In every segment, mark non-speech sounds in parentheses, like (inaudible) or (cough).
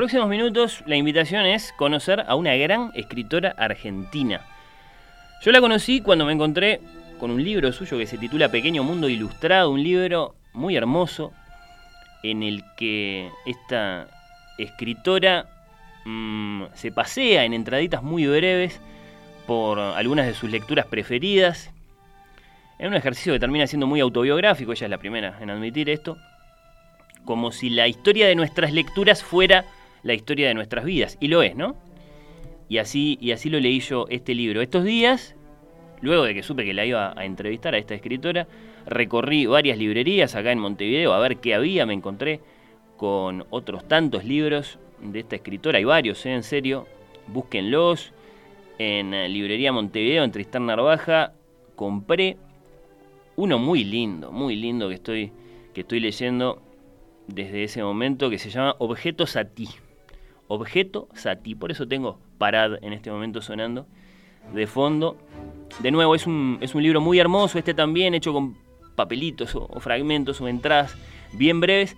Próximos minutos la invitación es conocer a una gran escritora argentina. Yo la conocí cuando me encontré con un libro suyo que se titula Pequeño Mundo Ilustrado, un libro muy hermoso en el que esta escritora mm, se pasea en entraditas muy breves por algunas de sus lecturas preferidas. En un ejercicio que termina siendo muy autobiográfico, ella es la primera en admitir esto, como si la historia de nuestras lecturas fuera la historia de nuestras vidas. Y lo es, ¿no? Y así, y así lo leí yo este libro. Estos días, luego de que supe que la iba a entrevistar a esta escritora, recorrí varias librerías acá en Montevideo a ver qué había. Me encontré con otros tantos libros de esta escritora. Hay varios, ¿eh? en serio. Búsquenlos. En Librería Montevideo, en Tristán Narvaja, compré uno muy lindo, muy lindo que estoy, que estoy leyendo desde ese momento que se llama Objeto Sati. Objeto Sati. Por eso tengo Parad en este momento sonando de fondo. De nuevo, es un, es un libro muy hermoso, este también, hecho con papelitos o, fragmentos o entradas bien breves,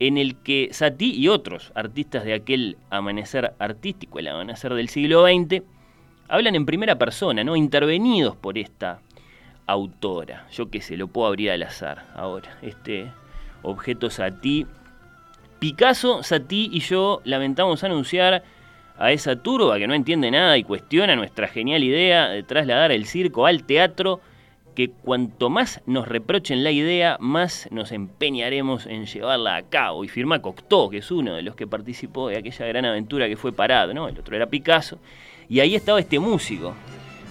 en el que Satie y otros artistas de aquel amanecer artístico, el amanecer del siglo XX, hablan en primera persona, ¿no? intervenidos por esta autora. Yo que sé, lo puedo abrir al azar ahora. Este objeto Satie. Picasso, Satie y yo lamentamos anunciar a esa turba que no entiende nada y cuestiona nuestra genial idea de trasladar el circo al teatro, que cuanto más nos reprochen la idea, más nos empeñaremos en llevarla a cabo. Y firma Cocteau, que es uno de los que participó de aquella gran aventura que fue Parado, ¿no? El otro era Picasso. Y ahí estaba este músico,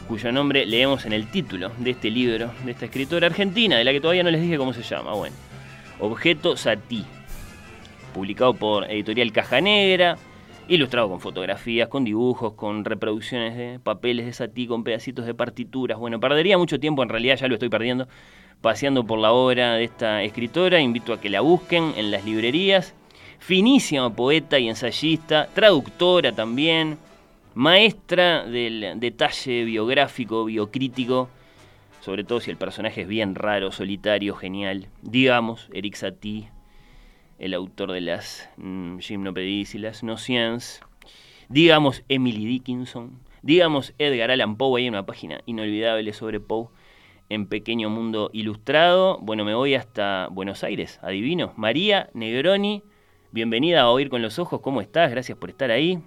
cuyo nombre leemos en el título de este libro, de esta escritora argentina, de la que todavía no les dije cómo se llama. Bueno, Objeto Satie, publicado por Editorial Caja Negra, ilustrado con fotografías, con dibujos, con reproducciones de papeles de Satie, con pedacitos de partituras. Bueno, perdería mucho tiempo, en realidad ya lo estoy perdiendo, paseando por la obra de esta escritora. Invito a que la busquen en las librerías. Finísima poeta y ensayista, traductora también, maestra del detalle biográfico, biocrítico, sobre todo si el personaje es bien raro, solitario, genial. Digamos, Eric Satie, el autor de las mm, Gymnopédies y las Nociens. Digamos, Emily Dickinson. Digamos, Edgar Allan Poe. Hay una página inolvidable sobre Poe en Pequeño Mundo Ilustrado. Bueno, me voy hasta Buenos Aires, adivino. María Negroni, bienvenida a Oír con los Ojos. ¿Cómo estás? Gracias por estar ahí.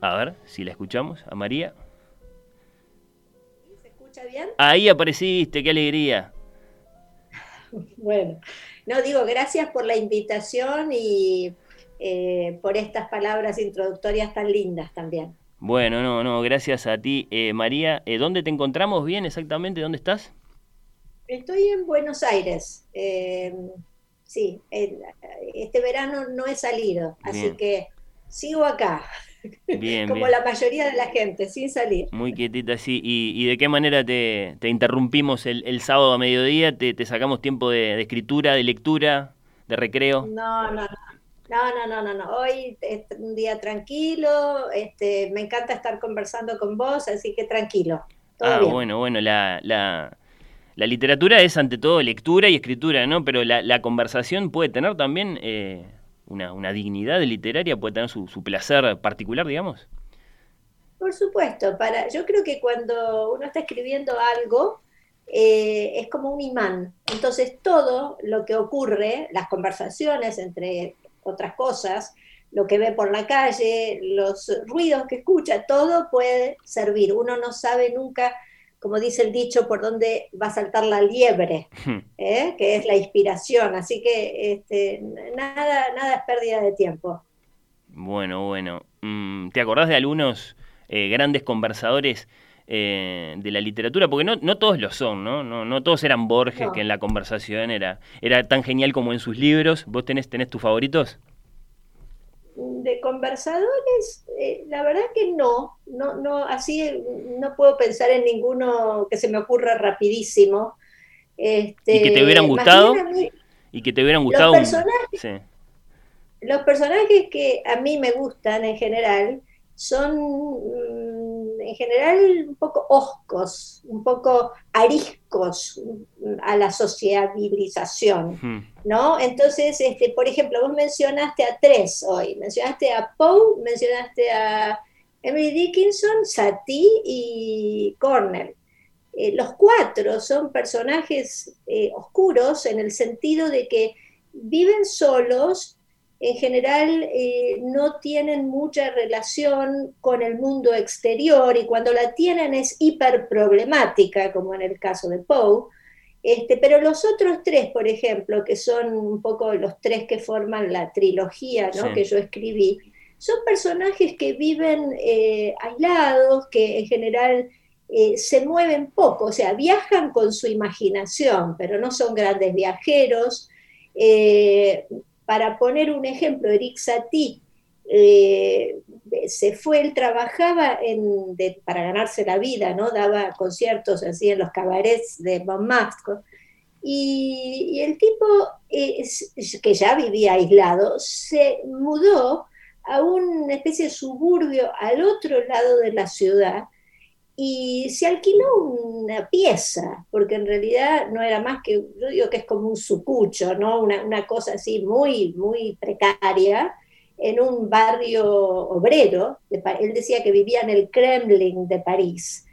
A ver si la escuchamos a María. ¿Se escucha bien? Ahí apareciste, qué alegría. (laughs) Bueno, no digo gracias por la invitación y eh, por estas palabras introductorias tan lindas también. Bueno, no, no, gracias a ti, eh, María. Eh, ¿Dónde te encontramos bien exactamente? ¿Dónde estás? Estoy en Buenos Aires. Sí, este verano no he salido, así que sigo acá, (laughs) Bien, como bien. la mayoría de la gente, sin salir. Muy quietita, sí. ¿Y, y de qué manera te, te interrumpimos el, el sábado a mediodía? ¿Te, te sacamos tiempo de, de escritura, de lectura, de recreo? No, no, no. No, no, no, no. Hoy es un día tranquilo, este, me encanta estar conversando con vos, así que tranquilo. Todo Ah, bien. bueno, bueno, la, la, la literatura es ante todo lectura y escritura, ¿no? Pero la, la conversación puede tener también eh, una, una dignidad literaria, puede tener su, su placer particular, digamos. Por supuesto, para, yo creo que cuando uno está escribiendo algo, eh, es como un imán. Entonces todo lo que ocurre, las conversaciones entre otras cosas, lo que ve por la calle, los ruidos que escucha, todo puede servir. Uno no sabe nunca, como dice el dicho, por dónde va a saltar la liebre, ¿eh? que es la inspiración. Así que este, nada, nada es pérdida de tiempo. Bueno, bueno. Mm, ¿Te acordás de algunos eh, grandes conversadores eh, de la literatura, porque no, no todos lo son, ¿no? No, no todos eran Borges, que en la conversación era, era tan genial como en sus libros. ¿Vos tenés, tenés tus favoritos? De conversadores, eh, la verdad que no, no, no, así no puedo pensar en ninguno que se me ocurra rapidísimo. Este, ¿Y que te hubieran gustado? ¿Y que te hubieran gustado? Los personajes, los personajes que a mí me gustan en general son mm, en general un poco oscos, un poco ariscos a la sociabilización, ¿no? Entonces, este, por ejemplo, vos mencionaste a tres hoy, mencionaste a Poe, mencionaste a Emily Dickinson, Satie y Cornell. Eh, los cuatro son personajes eh, oscuros en el sentido de que viven solos en general eh, no tienen mucha relación con el mundo exterior y cuando la tienen es hiper problemática, como en el caso de Poe. Este, pero los otros tres, por ejemplo, que son un poco los tres que forman la trilogía que yo escribí, son personajes que viven eh, aislados, que en general eh, se mueven poco, o sea, viajan con su imaginación, pero no son grandes viajeros. Para poner un ejemplo, Eric Satie eh, se fue, él trabajaba para ganarse la vida, ¿no? daba conciertos así en los cabarets de Montmartre, y, y el tipo, que ya vivía aislado, se mudó a una especie de suburbio al otro lado de la ciudad, y se alquiló una pieza, porque en realidad no era más que, yo digo que es como un sucucho, ¿no? Una, cosa así muy, muy precaria, en un barrio obrero. él decía que vivía en el Kremlin de París.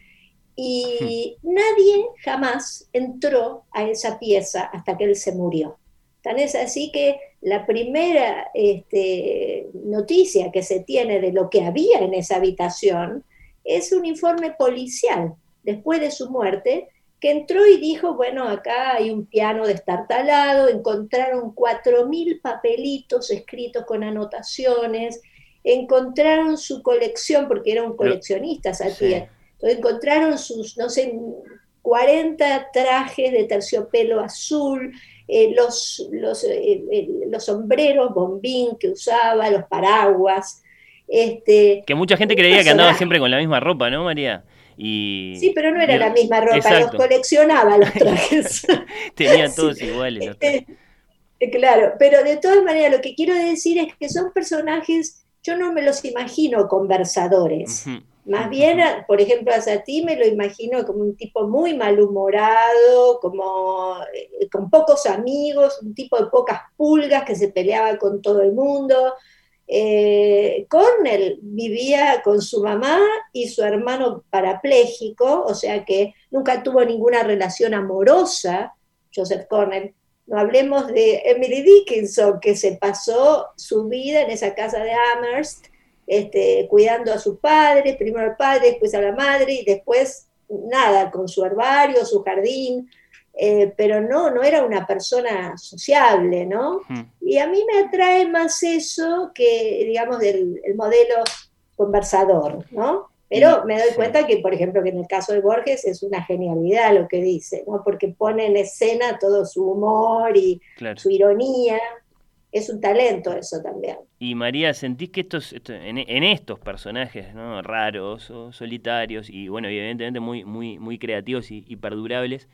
Y hmm. nadie jamás entró a esa pieza hasta que él se murió. Tan es así que la primera este, noticia que se tiene de lo que había en esa habitación es un informe policial después de su muerte que entró y dijo, bueno, acá hay un piano destartalado, encontraron 4.000 papelitos escritos con anotaciones, encontraron su colección, porque era un coleccionista, Entonces encontraron sus, no sé, 40 trajes de terciopelo azul, eh, los, los, eh, eh, los sombreros bombín que usaba, los paraguas, este, que mucha gente creía que andaba siempre con la misma ropa, ¿no, María? Y... Sí, pero no era la misma ropa, los coleccionaba los (laughs) trajes. (laughs) Tenían todos iguales. Los trajes. Eh, claro, pero de todas maneras lo que quiero decir es que son personajes, yo no me los imagino conversadores. Más bien, por ejemplo, a Sati me lo imagino como un tipo muy malhumorado, como eh, con pocos amigos, un tipo de pocas pulgas que se peleaba con todo el mundo, eh, Cornell vivía con su mamá y su hermano parapléjico, o sea que nunca tuvo ninguna relación amorosa, Joseph Cornell. No hablemos de Emily Dickinson, que se pasó su vida en esa casa de Amherst, este, cuidando a su padre, primero al padre, después a la madre, y después nada, con su herbario, su jardín, eh, pero no, no era una persona sociable, ¿no? Y a mí me atrae más eso que, digamos, del el modelo conversador, ¿no? Pero me doy cuenta que, por ejemplo, que en el caso de Borges es una genialidad lo que dice, ¿no? Porque pone en escena todo su humor y su ironía. Es un talento eso también. Y María, ¿sentís que estos, en, estos personajes ¿no? raros o solitarios y, bueno, evidentemente muy, muy, muy creativos y perdurables,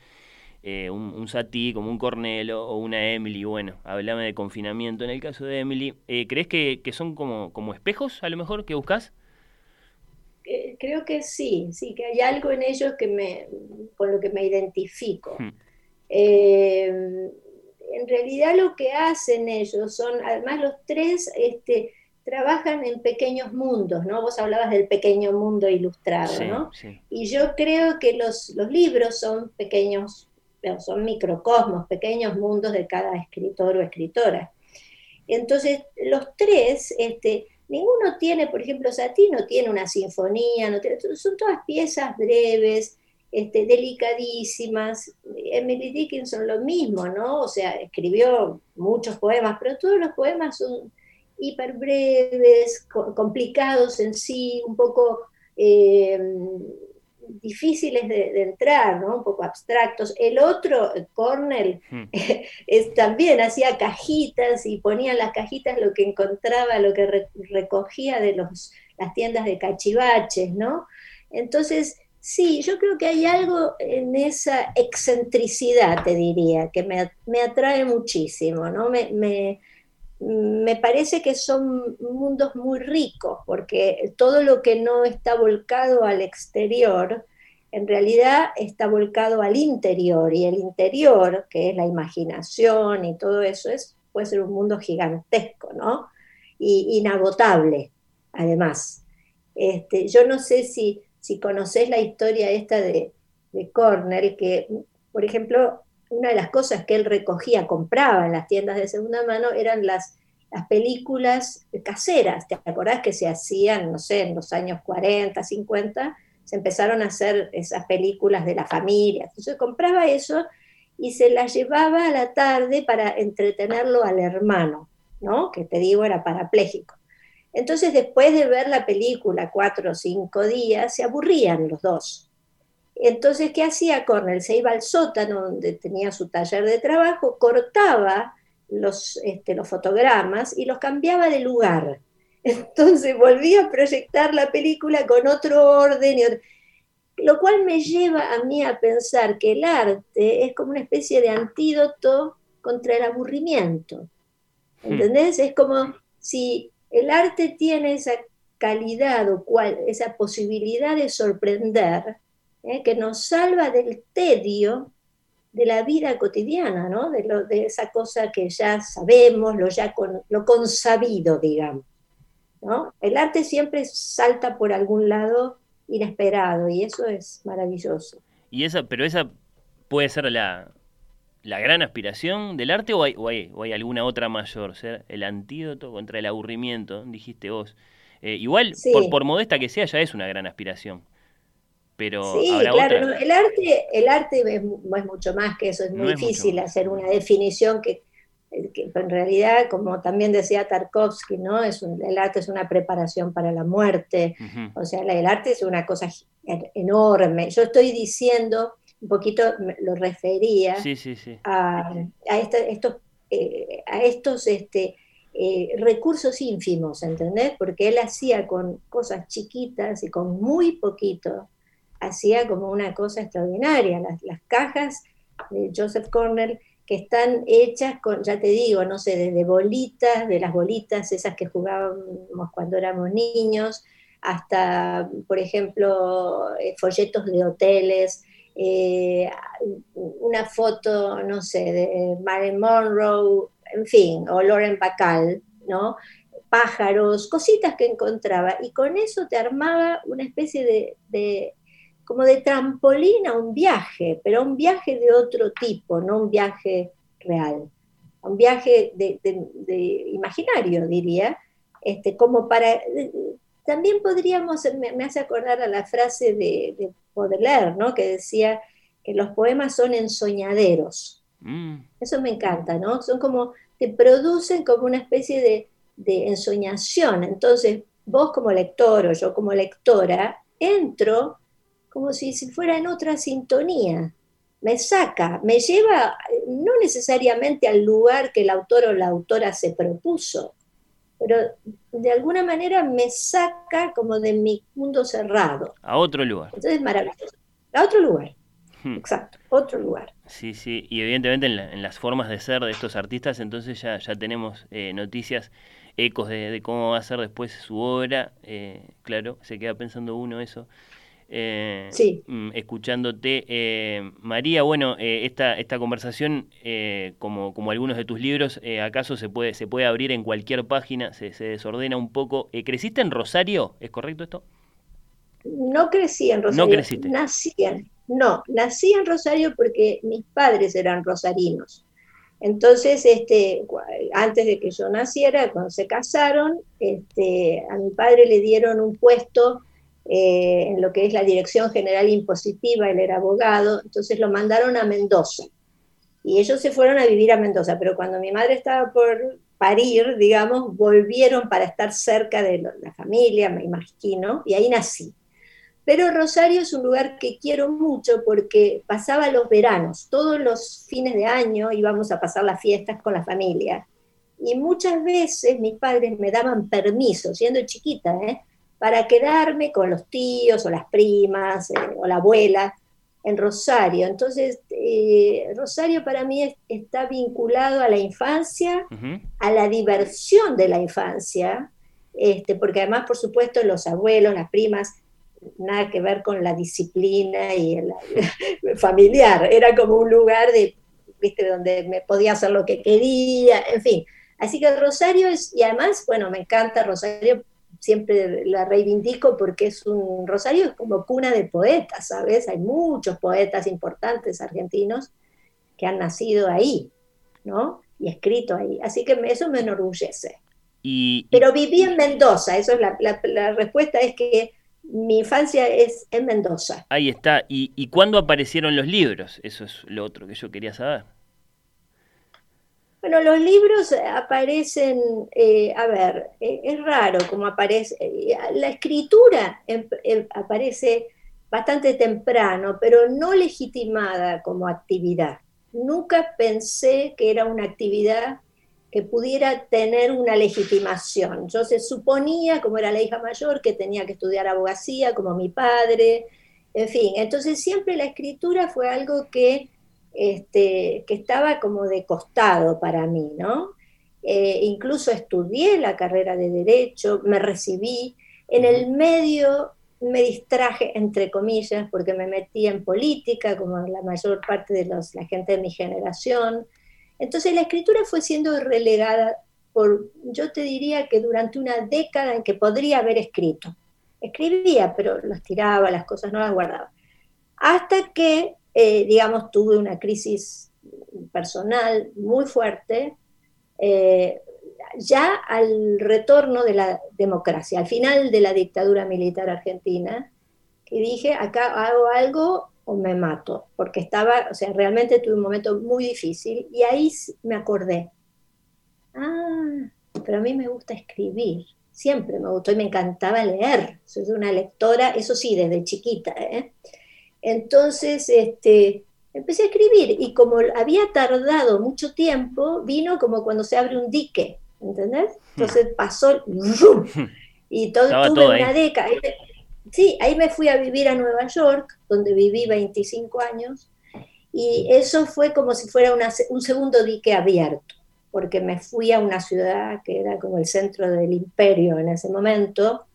eh, un, un Sati como un Cornelo o una Emily, bueno, hablame de confinamiento en el caso de Emily, eh, ¿crees que, son como, como espejos a lo mejor que buscas? Eh, creo que sí, sí, que hay algo en ellos que me, con lo que me identifico. Hmm. en realidad lo que hacen ellos son, además los tres, este, trabajan en pequeños mundos, ¿no? Vos hablabas del pequeño mundo ilustrado, ¿no? Y yo creo que los, los libros son pequeños son microcosmos, pequeños mundos de cada escritor o escritora. Entonces, los tres, este, ninguno tiene, por ejemplo, Satie no tiene una sinfonía, son todas piezas breves, este, delicadísimas. Emily Dickinson lo mismo, ¿no? O sea, escribió muchos poemas, pero todos los poemas son hiper breves, complicados en sí, un poco eh, difíciles de, entrar, ¿no? Un poco abstractos. El otro, Cornell, hmm. (laughs) es, también hacía cajitas y ponía en las cajitas lo que encontraba, lo que recogía de los, las tiendas de cachivaches, ¿no? Entonces, sí, yo creo que hay algo en esa excentricidad, te diría, que me, atrae muchísimo, ¿no? me me parece que son mundos muy ricos, porque todo lo que no está volcado al exterior, en realidad está volcado al interior, y el interior, que es la imaginación y todo eso, es, puede ser un mundo gigantesco, ¿no? Y inagotable, además. Este, yo no sé si, si conoces la historia esta de, de Cornell, que, por ejemplo, una de las cosas que él recogía, compraba en las tiendas de segunda mano, eran las, las películas caseras. ¿Te acordás que se hacían, no sé, en los años 40, 50? Se empezaron a hacer esas películas de la familia. Entonces compraba eso y se las llevaba a la tarde para entretenerlo al hermano, ¿no? Que te digo era parapléjico. Entonces, después de ver la película cuatro o cinco días, se aburrían los dos. Entonces, ¿qué hacía Cornell? Se iba al sótano donde tenía su taller de trabajo, cortaba los, este, los fotogramas y los cambiaba de lugar. (laughs) Entonces volvía a proyectar la película con otro orden, lo cual me lleva a mí a pensar que el arte es como una especie de antídoto contra el aburrimiento. Hmm. ¿Entendés? Es como si el arte tiene esa calidad o cual, esa posibilidad de sorprender, ¿eh? que nos salva del tedio de la vida cotidiana, ¿no? de, lo, de esa cosa que ya sabemos, lo ya con, lo consabido, digamos. ¿no? El arte siempre salta por algún lado inesperado y eso es maravilloso. Y esa, pero esa puede ser la, la gran aspiración del arte o hay, o hay, alguna otra mayor, ser el antídoto contra el aburrimiento, dijiste vos. Eh, igual, por, por modesta que sea, ya es una gran aspiración sí, claro, el arte, el arte es, mucho más que eso, es muy difícil hacer una definición que, en realidad, como también decía Tarkovsky, ¿no? Es el arte es una preparación para la muerte, o sea, el arte es una cosa enorme. Yo estoy diciendo, un poquito lo refería a, estos, eh, a estos este, eh, recursos ínfimos, ¿entendés? Porque él hacía con cosas chiquitas y con muy poquito, hacía como una cosa extraordinaria. Las, cajas de Joseph Cornell que están hechas con, ya te digo, no sé, desde bolitas, de las bolitas esas que jugábamos cuando éramos niños, hasta, por ejemplo, eh, folletos de hoteles, eh, una foto, no sé, de Marilyn Monroe, en fin, o Lauren Bacall, ¿no? pájaros, cositas que encontraba, y con eso te armaba una especie de como de trampolín a un viaje, pero un viaje de otro tipo, no un viaje real, un viaje de, imaginario, diría, este, como para... También podríamos, me, hace acordar a la frase de, de Baudelaire, ¿no? que decía que los poemas son ensoñaderos. Mm. Eso me encanta, ¿no? Son como, te producen como una especie de, de ensoñación. Entonces, vos como lector o yo como lectora, entro como si, fuera en otra sintonía. Me saca, me lleva no necesariamente al lugar que el autor o la autora se propuso, pero de alguna manera me saca como de mi mundo cerrado. A otro lugar. Entonces es maravilloso. A otro lugar. Hmm. Exacto, otro lugar. Sí, sí, y evidentemente en, las formas de ser de estos artistas, entonces ya, ya tenemos eh, noticias, ecos de, cómo va a ser después su obra. Eh, claro, se queda pensando uno eso. Eh, sí. Mm, escuchándote. Eh, María, bueno, eh, esta, esta conversación, como, como algunos de tus libros, ¿acaso se puede, se puede abrir en cualquier página? Se, desordena un poco. ¿Creciste en Rosario? ¿Es correcto esto? No crecí en Rosario. No creciste. Nací en, no, nací en Rosario porque mis padres eran rosarinos. Entonces, este, antes de que yo naciera, cuando se casaron, este, a mi padre le dieron un puesto eh, en lo que es la Dirección General Impositiva, él era abogado, entonces lo mandaron a Mendoza. Y ellos se fueron a vivir a Mendoza, pero cuando mi madre estaba por parir, digamos, volvieron para estar cerca de la familia, me imagino, y ahí nací. Pero Rosario es un lugar que quiero mucho porque pasaba los veranos, todos los fines de año íbamos a pasar las fiestas con la familia. Y muchas veces mis padres me daban permiso, siendo chiquita, ¿eh? Para quedarme con los tíos o las primas eh, o la abuela en Rosario. Entonces, eh, Rosario para mí está vinculado a la infancia, a la diversión de la infancia, este, porque además, por supuesto, los abuelos, las primas, nada que ver con la disciplina y el, (laughs) familiar, era como un lugar de, ¿viste? donde me podía hacer lo que quería, en fin. Así que Rosario es, y además, bueno, me encanta Rosario siempre la reivindico porque es un Rosario es como cuna de poetas, ¿sabes? Hay muchos poetas importantes argentinos que han nacido ahí, ¿no? Y escrito ahí. Así que eso me enorgullece. Y, Pero viví en Mendoza, eso es la, la, respuesta es que mi infancia es en Mendoza. Ahí está. ¿Y, ¿Y cuándo aparecieron los libros? Eso es lo otro que yo quería saber. Bueno, los libros aparecen, eh, a ver, eh, es raro como aparece, eh, la escritura em, em, aparece bastante temprano, pero no legitimada como actividad. Nunca pensé que era una actividad que pudiera tener una legitimación. Yo se suponía, como era la hija mayor, que tenía que estudiar abogacía, como mi padre, en fin. Entonces siempre la escritura fue algo que este, que estaba como de costado para mí, ¿no? Eh, incluso estudié la carrera de Derecho, me recibí, en el medio me distraje, entre comillas, porque me metí en política, como la mayor parte de los, la gente de mi generación. Entonces la escritura fue siendo relegada por, yo te diría que durante una década en que podría haber escrito. Escribía, pero los tiraba, las cosas no las guardaba. Hasta que eh, digamos, tuve una crisis personal muy fuerte, eh, ya al retorno de la democracia, al final de la dictadura militar argentina, y dije, acá hago algo o me mato, porque estaba, o sea, realmente tuve un momento muy difícil y ahí me acordé, ah, pero a mí me gusta escribir, siempre me gustó y me encantaba leer, soy una lectora, eso sí, desde chiquita, ¿eh? Entonces, este, empecé a escribir y como había tardado mucho tiempo, vino como cuando se abre un dique, ¿entendés? Entonces pasó (laughs) y todo, tuve una década. Sí, ahí me fui a vivir a Nueva York, donde viví 25 años, y eso fue como si fuera un segundo dique abierto, porque me fui a una ciudad que era como el centro del imperio en ese momento.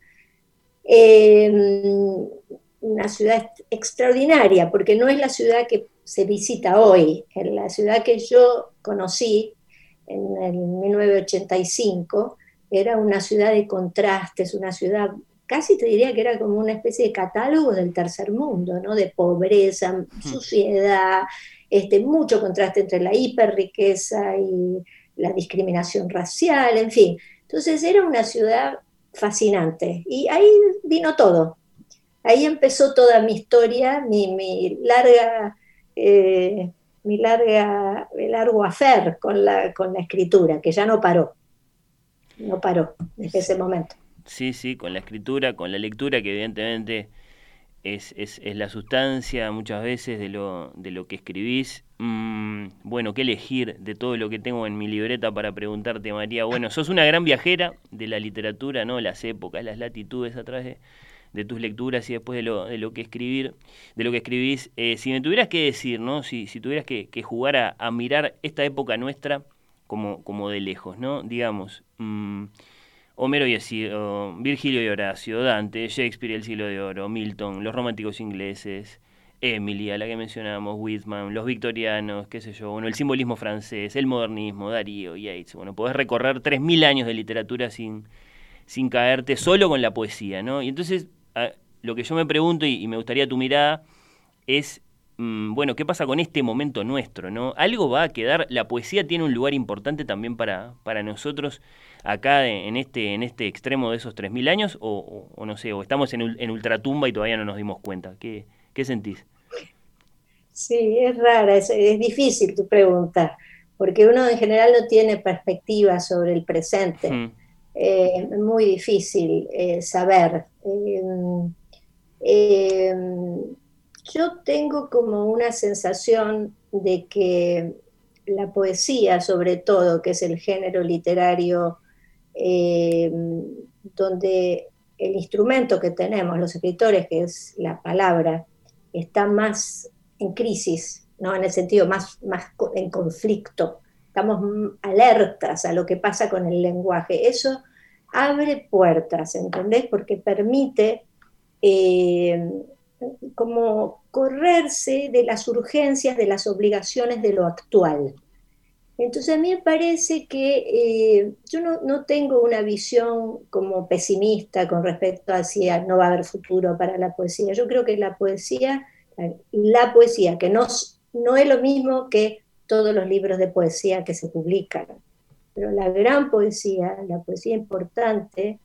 Eh, una ciudad extraordinaria, porque no es la ciudad que se visita hoy, la ciudad que yo conocí en el 1985, era una ciudad de contrastes, una ciudad, casi te diría que era como una especie de catálogo del tercer mundo, ¿no? de pobreza, suciedad, este, mucho contraste entre la hiperriqueza y la discriminación racial, en fin. Entonces era una ciudad fascinante y ahí vino todo, ahí empezó toda mi historia, mi, larga, eh, mi larga, largo hacer con la, con la escritura, que ya no paró, no paró desde ese momento. Sí, sí, con la escritura, con la lectura, que evidentemente es, es, es la sustancia muchas veces de lo, de lo que escribís. Mm, bueno, qué elegir de todo lo que tengo en mi libreta para preguntarte, María. Bueno, sos una gran viajera de la literatura, ¿no? Las épocas, las latitudes a través de, de tus lecturas y después de lo, de lo que escribir, de lo que escribís. Eh, si me tuvieras que decir, ¿no? Si, si tuvieras que, jugar a, mirar esta época nuestra como, como de lejos, ¿no? Digamos, mm, Homero y Virgilio y Horacio, Dante, Shakespeare y el siglo de oro, Milton, los románticos ingleses, Emily, a la que mencionábamos, Whitman, los victorianos, qué sé yo, bueno, el simbolismo francés, el modernismo, Darío, Yates, bueno, podés recorrer 3.000 años de literatura sin, sin caerte solo con la poesía, ¿no? Y entonces lo que yo me pregunto y, me gustaría tu mirada es, mm, bueno, ¿qué pasa con este momento nuestro? ¿no? ¿Algo va a quedar? ¿La poesía tiene un lugar importante también para, para nosotros acá en este, en este extremo de esos 3.000 años? O, no sé, o estamos en, en, ultratumba y todavía no nos dimos cuenta. ¿Qué, qué sentís? Sí, es rara, es, difícil tu pregunta, porque uno en general no tiene perspectiva sobre el presente. Es muy difícil eh, saber. Eh, Eh, yo tengo como una sensación de que la poesía, sobre todo, que es el género literario eh, donde el instrumento que tenemos los escritores, que es la palabra, está más en crisis, ¿no? en el sentido más, más en conflicto, estamos alertas a lo que pasa con el lenguaje. Eso abre puertas, ¿entendés? Porque permite eh, como correrse de las urgencias, de las obligaciones de lo actual. Entonces a mí me parece que eh, yo no, tengo una visión como pesimista con respecto a si no va a haber futuro para la poesía. Yo creo que la poesía, la poesía, que no, no es lo mismo que todos los libros de poesía que se publican, pero la gran poesía, la poesía importante,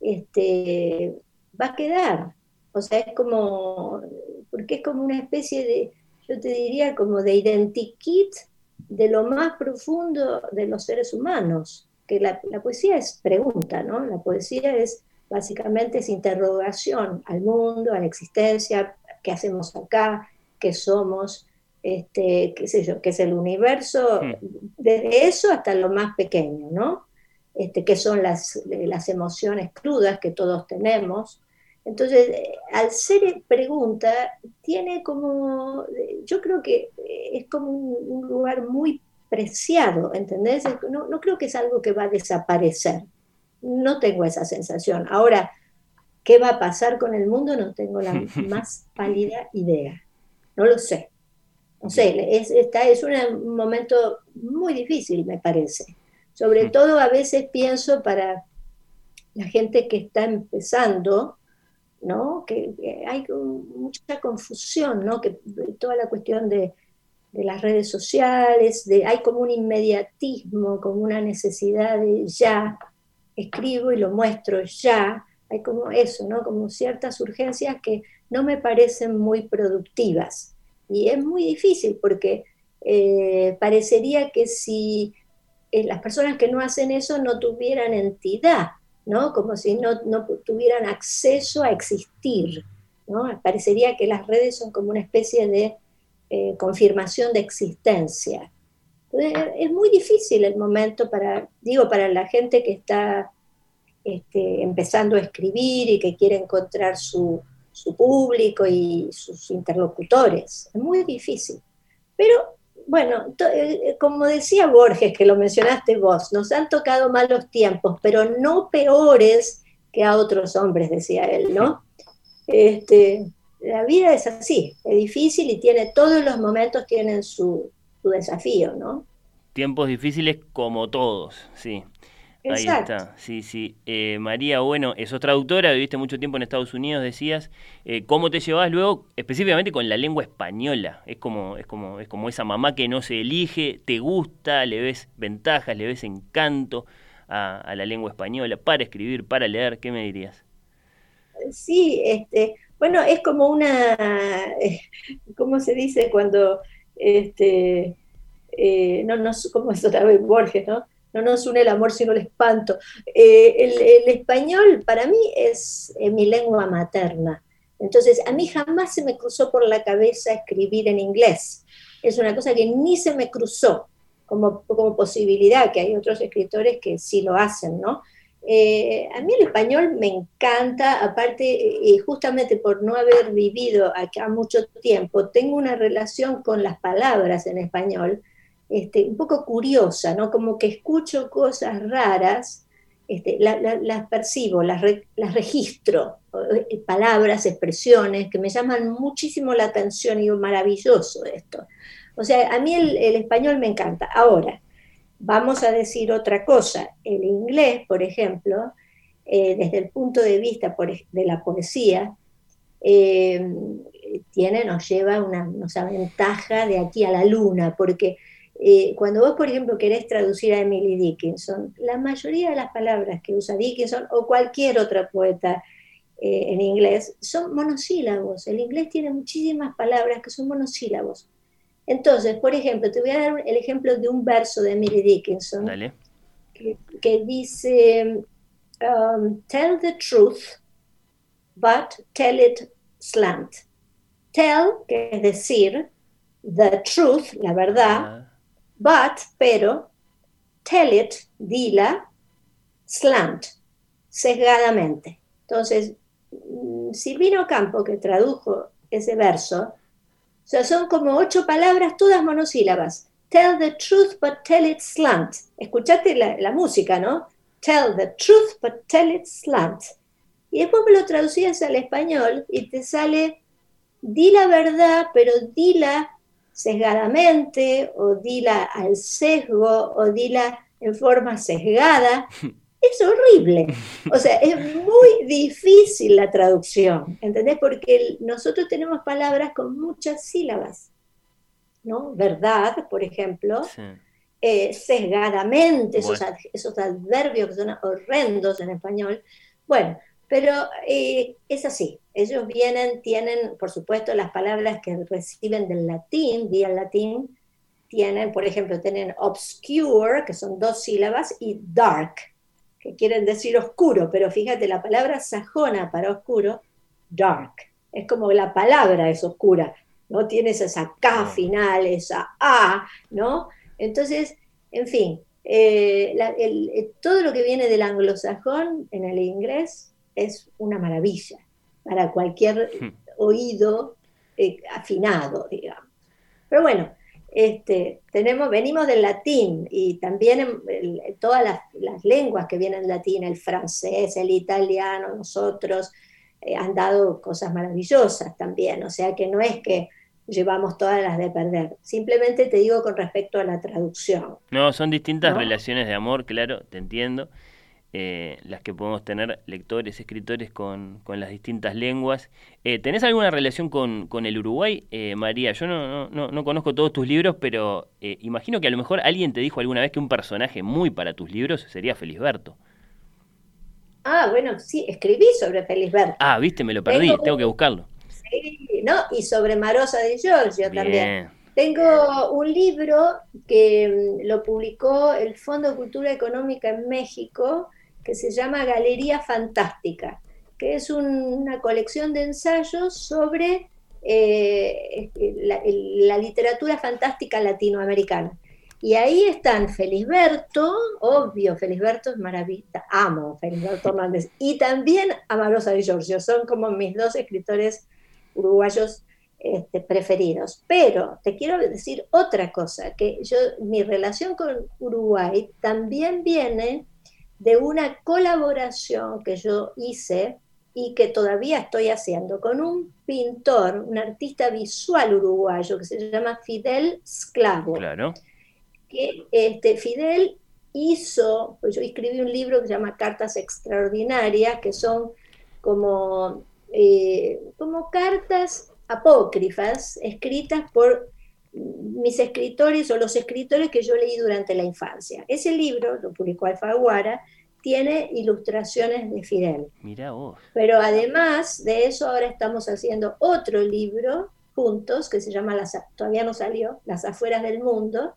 este, va a quedar. O sea, es como, porque es como una especie de, yo te diría, como de identikit de lo más profundo de los seres humanos, que la, poesía es pregunta, ¿no? La poesía es básicamente es interrogación al mundo, a la existencia, qué hacemos acá, qué somos, este, qué sé yo, qué es el universo, desde eso hasta lo más pequeño, ¿no? Este, qué son las, las emociones crudas que todos tenemos. Entonces, eh, al ser pregunta, tiene como, yo creo que es como un, lugar muy preciado, ¿entendés? No, no, creo que es algo que va a desaparecer. No tengo esa sensación. Ahora, ¿qué va a pasar con el mundo? No tengo la (laughs) más pálida idea. No lo sé. No sé, es, está, es un momento muy difícil, me parece. Sobre todo a veces pienso para la gente que está empezando, ¿no? Que, hay mucha confusión, ¿no? Que toda la cuestión de, las redes sociales, de, hay como un inmediatismo, como una necesidad de ya, escribo y lo muestro ya, hay como eso, ¿no? Como ciertas urgencias que no me parecen muy productivas. Y es muy difícil porque eh, parecería que si eh, las personas que no hacen eso no tuvieran entidad, ¿no? Como si no, tuvieran acceso a existir, ¿no? Parecería que las redes son como una especie de eh, confirmación de existencia. es muy difícil el momento para, digo, para la gente que está este, empezando a escribir y que quiere encontrar su, su público y sus interlocutores. Es muy difícil. Pero bueno, eh, eh, como decía Borges, que lo mencionaste vos, nos han tocado malos tiempos, pero no peores que a otros hombres, decía él, ¿no? Este, la vida es así, es difícil y tiene todos los momentos tienen su, su desafío, ¿no? Tiempos difíciles como todos, sí. Ahí está, sí, sí. Eh, María, bueno, sos traductora, viviste mucho tiempo en Estados Unidos, decías. Eh, ¿Cómo te llevas luego, específicamente con la lengua española? Es como, es, como, es como esa mamá que no se elige, te gusta, le ves ventajas, le ves encanto a, la lengua española para escribir, para leer. ¿Qué me dirías? Sí, este, bueno, es como una, (laughs) ¿cómo se dice cuando, este, eh, no, no, como es otra vez Borges, ¿no? No nos une el amor sino el espanto. Eh, el, español para mí es mi lengua materna. Entonces, a mí jamás se me cruzó por la cabeza escribir en inglés. Es una cosa que ni se me cruzó como, como posibilidad, que hay otros escritores que sí lo hacen, ¿no? Eh, a mí el español me encanta, aparte, y justamente por no haber vivido acá mucho tiempo, tengo una relación con las palabras en español este, un poco curiosa, ¿no? Como que escucho cosas raras, este, las percibo, las, registro, eh, palabras, expresiones que me llaman muchísimo la atención y digo, maravilloso esto. O sea, a mí el, español me encanta. Ahora, vamos a decir otra cosa. El inglés, por ejemplo, eh, desde el punto de vista de la poesía, eh, tiene, nos lleva una, una ventaja de aquí a la luna, porque eh, cuando vos, por ejemplo, querés traducir a Emily Dickinson, la mayoría de las palabras que usa Dickinson o cualquier otra poeta eh, en inglés son monosílabos. El inglés tiene muchísimas palabras que son monosílabos. Entonces, por ejemplo, te voy a dar el ejemplo de un verso de Emily Dickinson que, dice, um, tell the truth, but tell it slant. Tell, que es decir, the truth, la verdad, Ah, but, pero, tell it, dila, slant, sesgadamente. Entonces, mm, Silvino Campo, que tradujo ese verso, son como ocho palabras, todas monosílabas. Tell the truth, but tell it slant. Escuchaste la, la música, ¿no? Tell the truth, but tell it slant. Y después me lo traducías al español y te sale, di la verdad, pero dila sesgadamente, o dila al sesgo, o dila en forma sesgada. (laughs) Es horrible. O sea, es muy difícil la traducción, ¿entendés? Porque nosotros tenemos palabras con muchas sílabas, ¿no? Verdad, por ejemplo, sí. eh, sesgadamente, esos, Bueno. esos adverbios que son horrendos en español. Bueno, pero eh, es así. Ellos vienen, tienen, por supuesto, las palabras que reciben del latín, vía latín, tienen, por ejemplo, tienen obscure, que son dos sílabas, y dark, que quieren decir oscuro, pero fíjate, la palabra sajona para oscuro, dark, es como la palabra es oscura, ¿no? Tienes esa K Ah. final, esa A, ¿no? Entonces, en fin, eh, la- el- eh, todo lo que viene del anglosajón en el inglés es una maravilla para cualquier Hmm. (laughs) oído eh, afinado, digamos. Pero bueno, este, tenemos, venimos del latín y también en- todas las, las lenguas que vienen del latín, el francés, el italiano, nosotros, eh, han dado cosas maravillosas también, o sea que no es que llevamos todas las de perder, simplemente te digo con respecto a la traducción. No, son distintas ¿No? relaciones de amor, claro, te entiendo. Eh, las que podemos tener lectores, escritores con, con las distintas lenguas. Eh, ¿Tenés alguna relación con, con el Uruguay, eh, María? Yo no, no, no, no conozco todos tus libros, pero eh, imagino que a lo mejor alguien te dijo alguna vez que un personaje muy para tus libros sería Felisberto. Ah, bueno, sí, escribí sobre Felisberto. Ah, viste, me lo perdí, Tengo- tengo que buscarlo. Sí, ¿no? Y sobre Marosa de Giorgio también. Tengo un libro que mm, lo publicó el Fondo de Cultura Económica en México, que se llama Galería Fantástica, que es un- una colección de ensayos sobre eh, la, el- la literatura fantástica latinoamericana. Y ahí están Felisberto, obvio, Felisberto es maravilla, amo Felisberto Hernández, y también Amarosa de Giorgio, son como mis dos escritores uruguayos este, preferidos. Pero te quiero decir otra cosa, que yo, mi relación con Uruguay también viene de una colaboración que yo hice y que todavía estoy haciendo con un pintor, un artista visual uruguayo que se llama Fidel Sclavo Claro. que este, Fidel hizo, pues yo escribí un libro que se llama Cartas Extraordinarias, que son como, eh, como cartas apócrifas escritas por mis escritores o los escritores que yo leí durante la infancia. Ese libro, lo publicó Alfaguara, tiene ilustraciones de Fidel. Mirá vos. Pero además de eso, ahora estamos haciendo otro libro juntos que se llama, las, todavía no salió, Las afueras del mundo.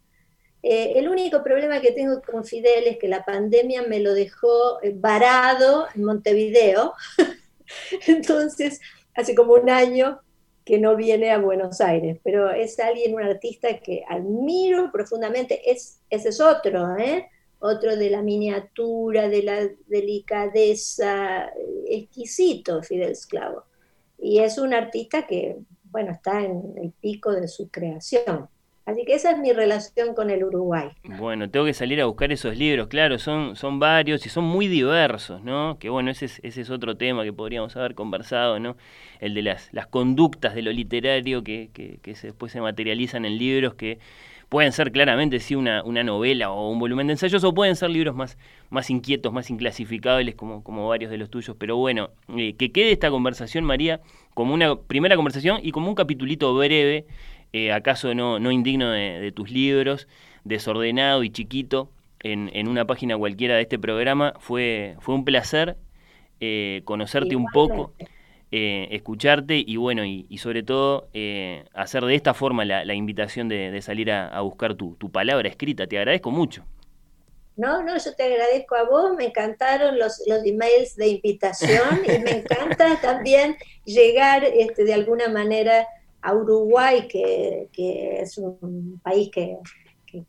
Eh, el único problema que tengo con Fidel es que la pandemia me lo dejó eh, varado en Montevideo. (laughs) Entonces, hace como un año que no viene a Buenos Aires, pero es alguien, un artista que admiro profundamente. Es, ese es otro, ¿eh? otro de la miniatura, de la delicadeza, exquisito Fidel Esclavo. Y es un artista que, bueno, está en el pico de su creación. Así que esa es mi relación con el Uruguay. Bueno, tengo que salir a buscar esos libros, claro, son, son varios y son muy diversos, ¿no? Que bueno, ese es, ese es otro tema que podríamos haber conversado, ¿no? El de las, las conductas de lo literario que, que, que se, después se materializan en libros que pueden ser claramente sí una, una novela o un volumen de ensayos o pueden ser libros más, más inquietos, más inclasificables como, como varios de los tuyos. Pero bueno, eh, que quede esta conversación, María, como una primera conversación y como un capitulito breve, eh, acaso no, no indigno de, de, tus libros, desordenado y chiquito, en, en, una página cualquiera de este programa. Fue, fue un placer eh, conocerte Igualmente. un poco. Eh, escucharte y bueno, y, y sobre todo hacer de esta forma la, la invitación de, de salir a, a buscar tu, tu, palabra escrita. Te agradezco mucho. No, no, yo te agradezco a vos, me encantaron los, los emails de invitación y me encanta también llegar este, de alguna manera a Uruguay, que, es un país que,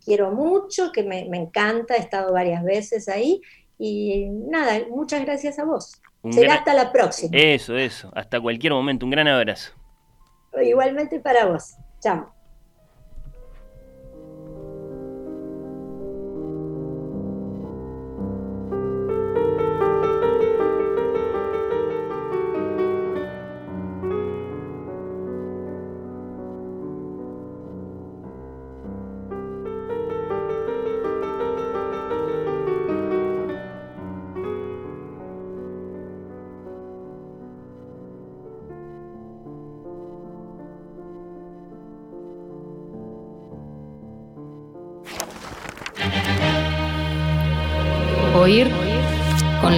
quiero mucho, que me, encanta, he estado varias veces ahí. Y nada, muchas gracias a vos. Será hasta la próxima. Eso, eso, hasta cualquier momento. Un gran abrazo. Igualmente para vos. Chao.